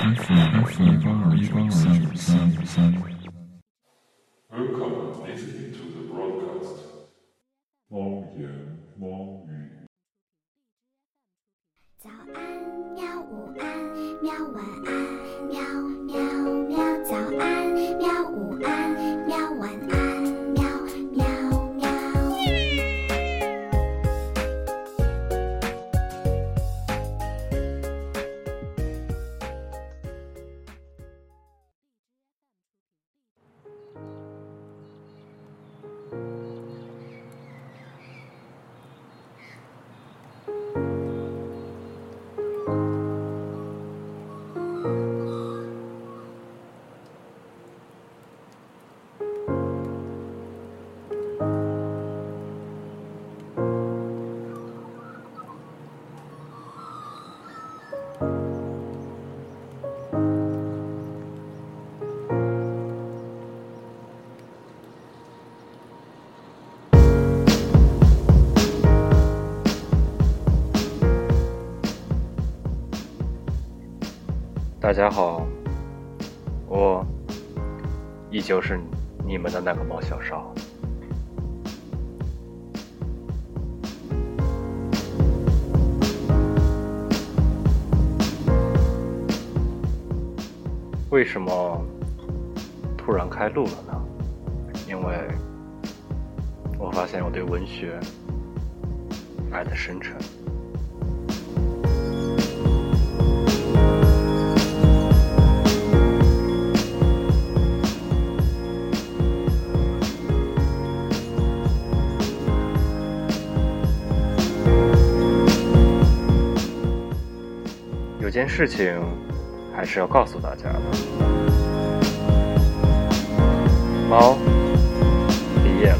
Welcome listening to the broadcast. 猫言猫语。早安，喵！午安，喵！晚安，大家好，我依旧是你们的那个猫小少。为什么突然开录了呢？因为我发现我对文学爱的深沉。有件事情还是要告诉大家的：猫毕业了。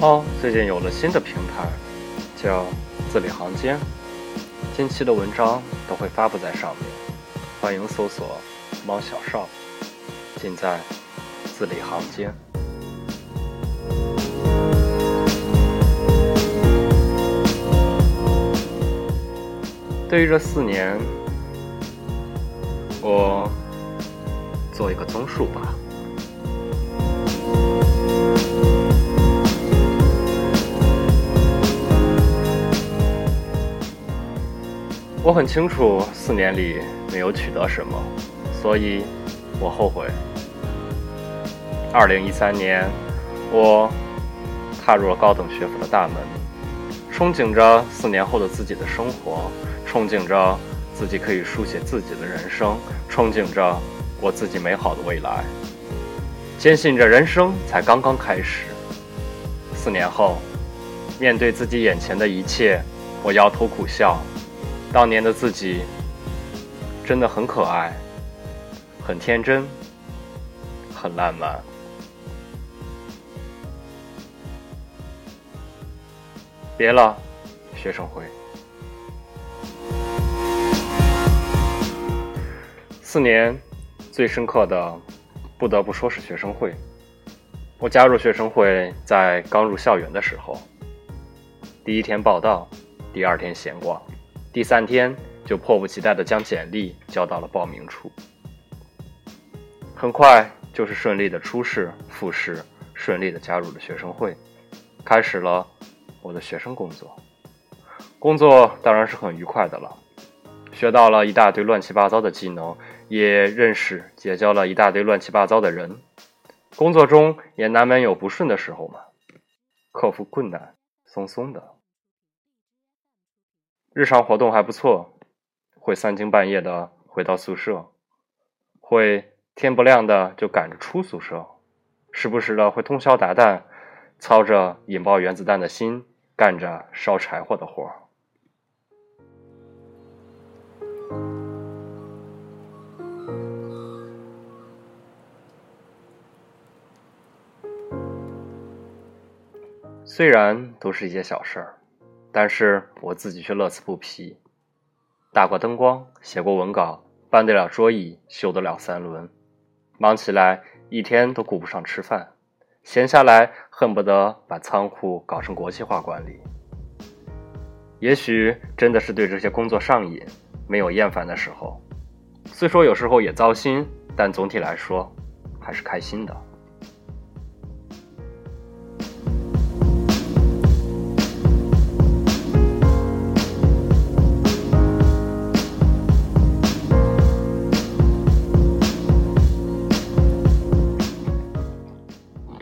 猫最近有了新的平台，叫字里行间。近期的文章都会发布在上面，欢迎搜索“猫小少”，尽在字里行间。对于这四年，我做一个综述吧。我很清楚四年里没有取得什么，所以我后悔。二零一三年，我踏入了高等学府的大门，憧憬着四年后的自己的生活，憧憬着自己可以书写自己的人生，憧憬着我自己美好的未来，坚信着人生才刚刚开始。四年后，面对自己眼前的一切，我摇头苦笑。当年的自己真的很可爱，很天真，很浪漫。别了，学生会。四年最深刻的，不得不说是学生会。我加入学生会在刚入校园的时候，第一天报道，第二天闲逛。第三天就迫不及待地将简历交到了报名处，很快就是顺利的初试、复试，顺利的加入了学生会，开始了我的学生工作。工作当然是很愉快的了，学到了一大堆乱七八糟的技能，也认识、结交了一大堆乱七八糟的人。工作中也难免有不顺的时候嘛，克服困难，松松的。日常活动还不错，会三更半夜的回到宿舍，会天不亮的就赶着出宿舍，时不时的会通宵达旦，操着引爆原子弹的心，干着烧柴火的活儿。虽然都是一些小事儿，但是我自己却乐此不疲。打过灯光，写过文稿，搬得了桌椅，修得了三轮，忙起来一天都顾不上吃饭，闲下来恨不得把仓库搞成国际化管理。也许真的是对这些工作上瘾，没有厌烦的时候。虽说有时候也糟心，但总体来说还是开心的。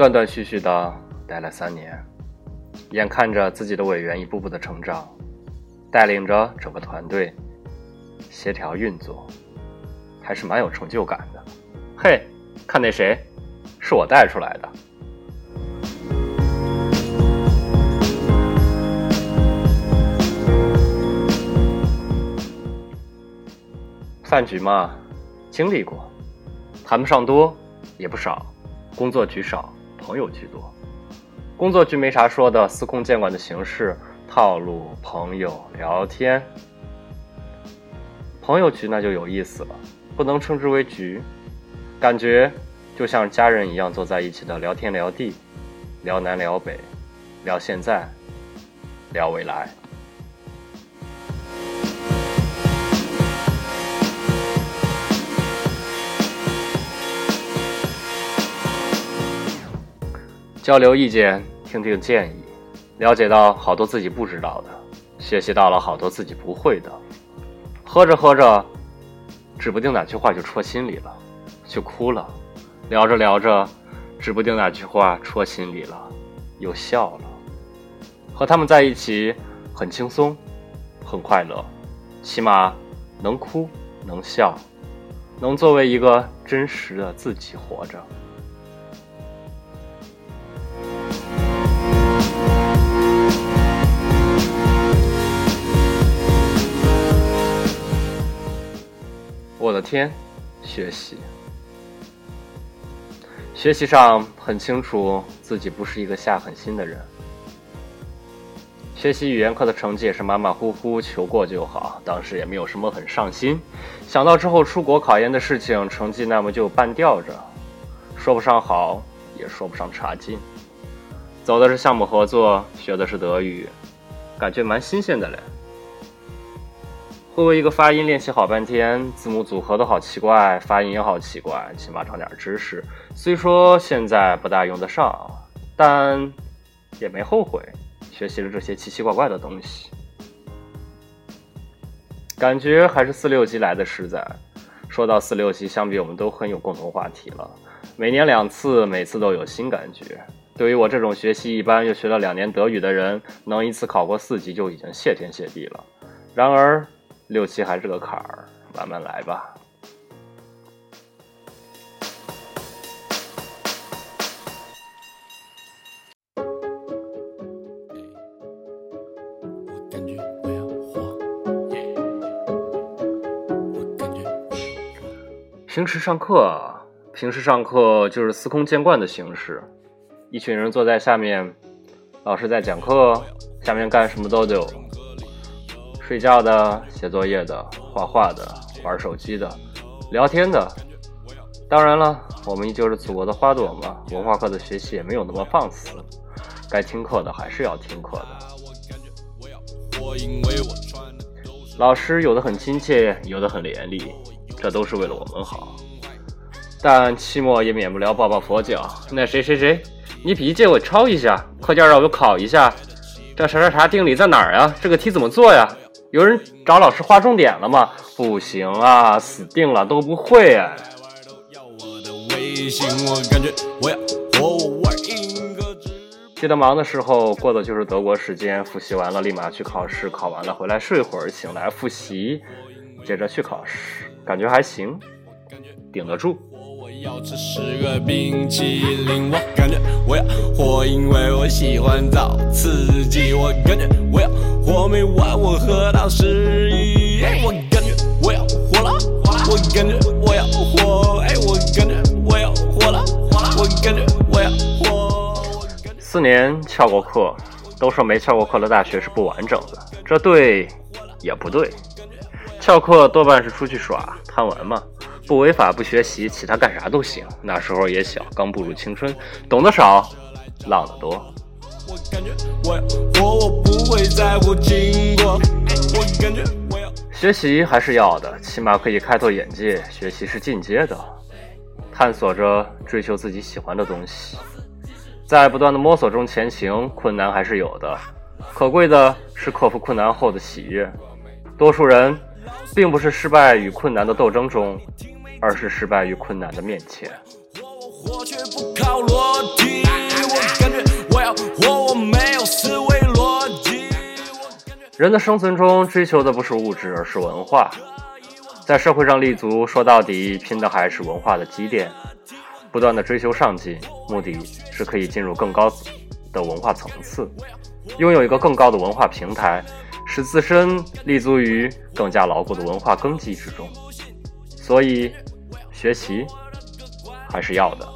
断断续续的待了三年，眼看着自己的委员一步步的成长，带领着整个团队协调运作，还是蛮有成就感的。嘿，看那谁，是我带出来的。饭局嘛，经历过，谈不上多，也不少，工作局少。朋友居多，工作局没啥说的，司空见惯的形式套路，朋友聊天。朋友局那就有意思了，不能称之为局，感觉就像家人一样坐在一起的聊天聊地，聊南聊北，聊现在，聊未来。交流意见，听听建议，了解到好多自己不知道的，学习到了好多自己不会的。喝着喝着，指不定哪句话就戳心里了，就哭了；聊着聊着，指不定哪句话戳心里了，又笑了。和他们在一起很轻松，很快乐，起码能哭能笑，能作为一个真实的自己活着。我的天，学习，学习上很清楚自己不是一个下狠心的人。学习语言课的成绩也是马马虎虎，求过就好。当时也没有什么很上心，想到之后出国考研的事情，成绩那么就半吊着，说不上好，也说不上差劲。走的是项目合作，学的是德语，感觉蛮新鲜的嘞。会为一个发音练习好半天，字母组合都好奇怪，发音也好奇怪，起码长点知识。虽说现在不大用得上，但也没后悔，学习了这些奇奇怪怪的东西。感觉还是四六级来的实在。说到四六级，相比我们都很有共同话题了。每年两次，每次都有新感觉。对于我这种学习一般又学了两年德语的人，能一次考过四级就已经谢天谢地了。然而。六七还是个坎儿，慢慢来吧。平时上课，平时上课就是司空见惯的形式，一群人坐在下面，老师在讲课，下面干什么都有。睡觉的、写作业的、画画的、玩手机的、聊天的，当然了，我们依旧是祖国的花朵嘛。文化课的学习也没有那么放肆，该听课的还是要听课的。老师有的很亲切，有的很严厉，这都是为了我们好。但期末也免不了抱抱佛脚。那谁谁谁，你笔记借我抄一下，课件让我考一下。这啥啥啥定理在哪儿呀？这个题怎么做呀？有人找老师划重点了吗？不行啊，死定了，都不会哎。记得忙的时候过的就是德国时间，复习完了立马去考试，考完了回来睡会儿，醒来复习，接着去考试，感觉还行，顶得住。我要吃十个冰淇淋，我感觉因为我喜欢找刺激。我感觉我要火，每晚我喝到十一。我感觉我要火了，我感觉我要火，哎，我感觉我要火了，我感觉我要火。四年翘过课，都说没翘过课的大学是不完整的，这对也不对。翘课多半是出去耍贪玩嘛，不违法不学习，其他干啥都行。那时候也小，刚步入青春，懂得少，浪得多。我感觉我要活，我不会在乎经过。我感觉我要。学习还是要的，起码可以开拓眼界。学习是进阶的，探索着追求自己喜欢的东西，在不断的摸索中前行。困难还是有的，可贵的是克服困难后的喜悦。多数人并不是失败与困难的斗争中，而是失败于困难的面前。我却不靠逻辑，我感觉我要活，我没有思维逻辑。人的生存中追求的不是物质，而是文化。在社会上立足，说到底，拼的还是文化的积淀。不断的追求上进，目的是可以进入更高的文化层次，拥有一个更高的文化平台，使自身立足于更加牢固的文化根基之中。所以，学习还是要的。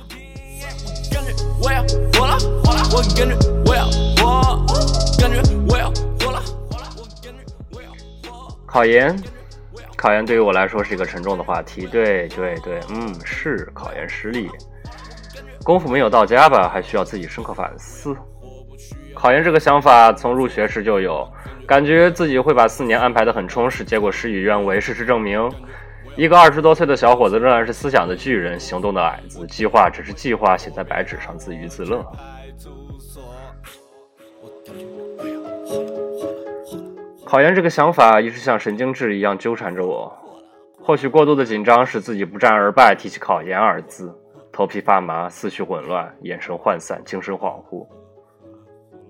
考研，考研对于我来说是一个沉重的话题。对对对，嗯，是考研失利，功夫没有到家吧，还需要自己深刻反思。考研这个想法从入学时就有，感觉自己会把四年安排得很充实，结果事与愿违。事实证明，一个二十多岁的小伙子仍然是思想的巨人，行动的矮子，计划只是计划，写在白纸上，自娱自乐。考研这个想法一直像神经质一样纠缠着我。或许过度的紧张使自己不战而败，提起考研二字，头皮发麻，思绪混乱，眼神涣散，精神恍惚。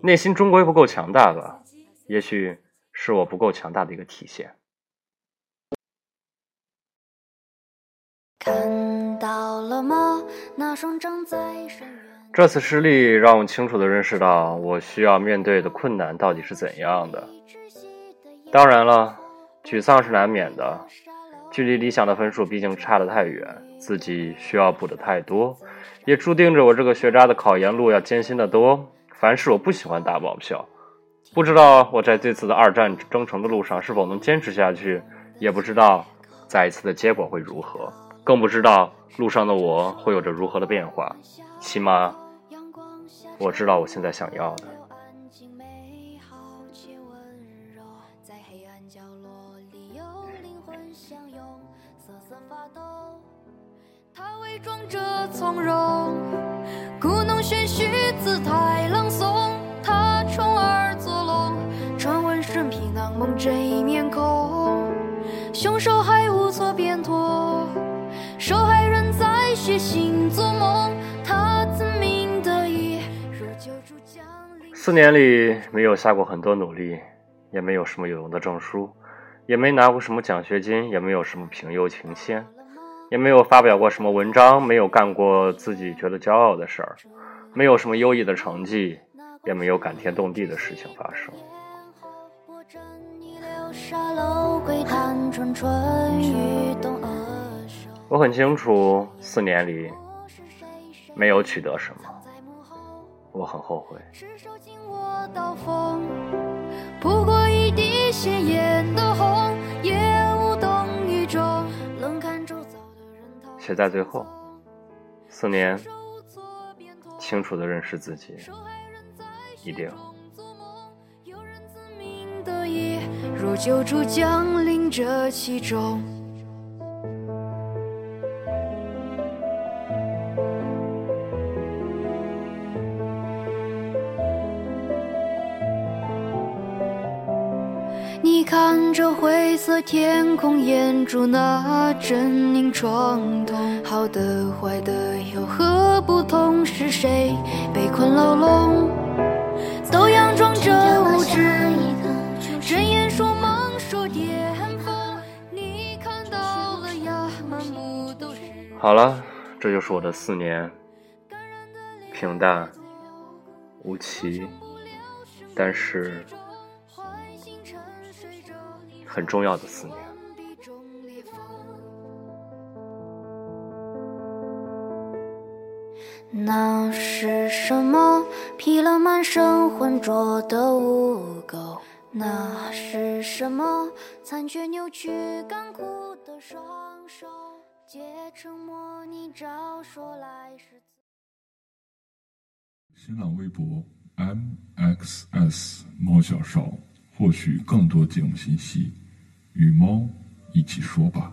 内心终归不够强大吧？也许是我不够强大的一个体现。看到了吗？那双长在。这次失利让我清楚地认识到，我需要面对的困难到底是怎样的。当然了，沮丧是难免的，距离理想的分数毕竟差得太远，自己需要补的太多，也注定着我这个学渣的考研路要艰辛得多。凡事我不喜欢打保票，不知道我在这次的二战征程的路上是否能坚持下去，也不知道再一次的结果会如何，更不知道路上的我会有着如何的变化。起码，我知道我现在想要的。在黑暗角落里有灵魂相拥，瑟瑟发抖。他伪装着从容，故弄玄虚，姿态朗诵。他充耳作聋，传闻生皮囊蒙这一面孔，四年里没有下过很多努力，也没有什么有用的证书，也没拿过什么奖学金，也没有什么平优情先，也没有发表过什么文章，没有干过自己觉得骄傲的事儿，没有什么优异的成绩，也没有感天动地的事情发生。我很清楚，四年里没有取得什么，我很后悔。赤手紧握刀锋，不过一滴鲜艳的红，也无动于衷，冷看周遭的人逃写在最后，四年，清楚地认识自己，一定。做梦，有人自鸣得意，若救助降临这其中。色天空，掩住那狰狞创痛。好的坏的有何不同？是谁被困牢笼？都佯装着无知，睁眼说梦说巅峰。你看到了呀，满目都是好了，这就是我的四年，平淡无奇，但是很重要的四年。壁中裂缝。那是什么？披了满身浑浊的污垢。那是什么？残缺扭曲干枯的双手，借沉默你照说来是。新浪微博 mxs 猫小少，获取更多节目信息，与猫一起说吧。